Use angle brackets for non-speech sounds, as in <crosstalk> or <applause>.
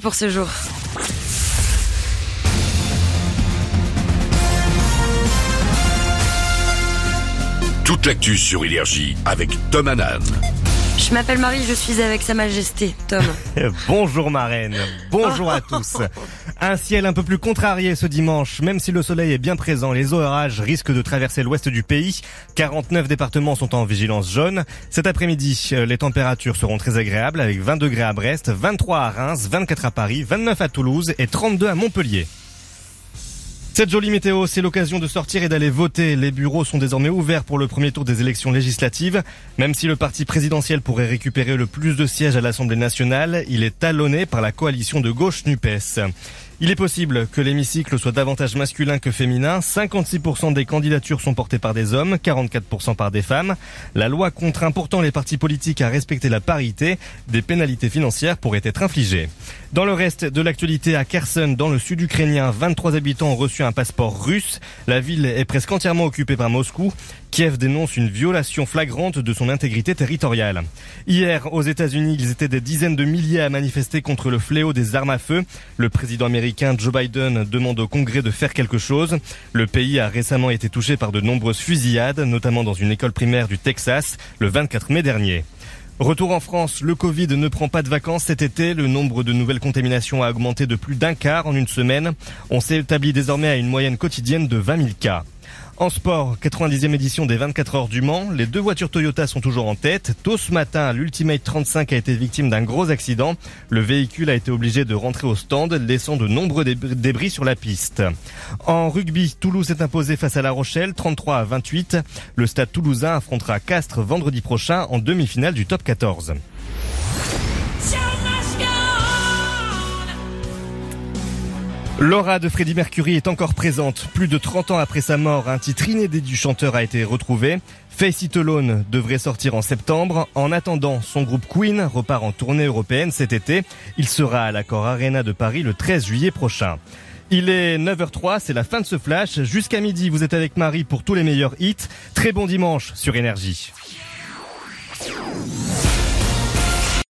pour ce jour. Toute l'actu sur Énergie avec Tom Hanan. Je m'appelle Marie, je suis avec Sa Majesté, Tom. <laughs> Bonjour marraine, bonjour à tous. <laughs> Un ciel un peu plus contrarié ce dimanche, même si le soleil est bien présent, les orages risquent de traverser l'ouest du pays. 49 départements sont en vigilance jaune. Cet après-midi, euh, les températures seront très agréables avec 20 degrés à Brest, 23 à Reims, 24 à Paris, 29 à Toulouse et 32 à Montpellier. Cette jolie météo, c'est l'occasion de sortir et d'aller voter. Les bureaux sont désormais ouverts pour le premier tour des élections législatives. Même si le parti présidentiel pourrait récupérer le plus de sièges à l'Assemblée nationale, il est talonné par la coalition de gauche NUPES. Il est possible que l'hémicycle soit davantage masculin que féminin. 56% des candidatures sont portées par des hommes, 44% par des femmes. La loi contraint pourtant les partis politiques à respecter la parité. Des pénalités financières pourraient être infligées. Dans le reste de l'actualité, à Kherson, dans le sud ukrainien, 23 habitants ont reçu un passeport russe. La ville est presque entièrement occupée par Moscou. Kiev dénonce une violation flagrante de son intégrité territoriale. Hier, aux États-Unis, ils étaient des dizaines de milliers à manifester contre le fléau des armes à feu. Le président américain Joe Biden demande au Congrès de faire quelque chose. Le pays a récemment été touché par de nombreuses fusillades, notamment dans une école primaire du Texas, le 24 mai dernier. Retour en France, le Covid ne prend pas de vacances cet été. Le nombre de nouvelles contaminations a augmenté de plus d'un quart en une semaine. On s'est établi désormais à une moyenne quotidienne de 20 000 cas. En sport, 90e édition des 24 heures du Mans, les deux voitures Toyota sont toujours en tête. Tôt ce matin, l'Ultimate 35 a été victime d'un gros accident. Le véhicule a été obligé de rentrer au stand, laissant de nombreux débris sur la piste. En rugby, Toulouse est imposé face à La Rochelle, 33 à 28. Le stade toulousain affrontera Castres vendredi prochain en demi-finale du top 14. L'aura de Freddie Mercury est encore présente. Plus de 30 ans après sa mort, un titre inédit du chanteur a été retrouvé. Face It Alone devrait sortir en septembre. En attendant, son groupe Queen repart en tournée européenne cet été. Il sera à l'accord Arena de Paris le 13 juillet prochain. Il est 9h03, c'est la fin de ce flash. Jusqu'à midi, vous êtes avec Marie pour tous les meilleurs hits. Très bon dimanche sur Énergie.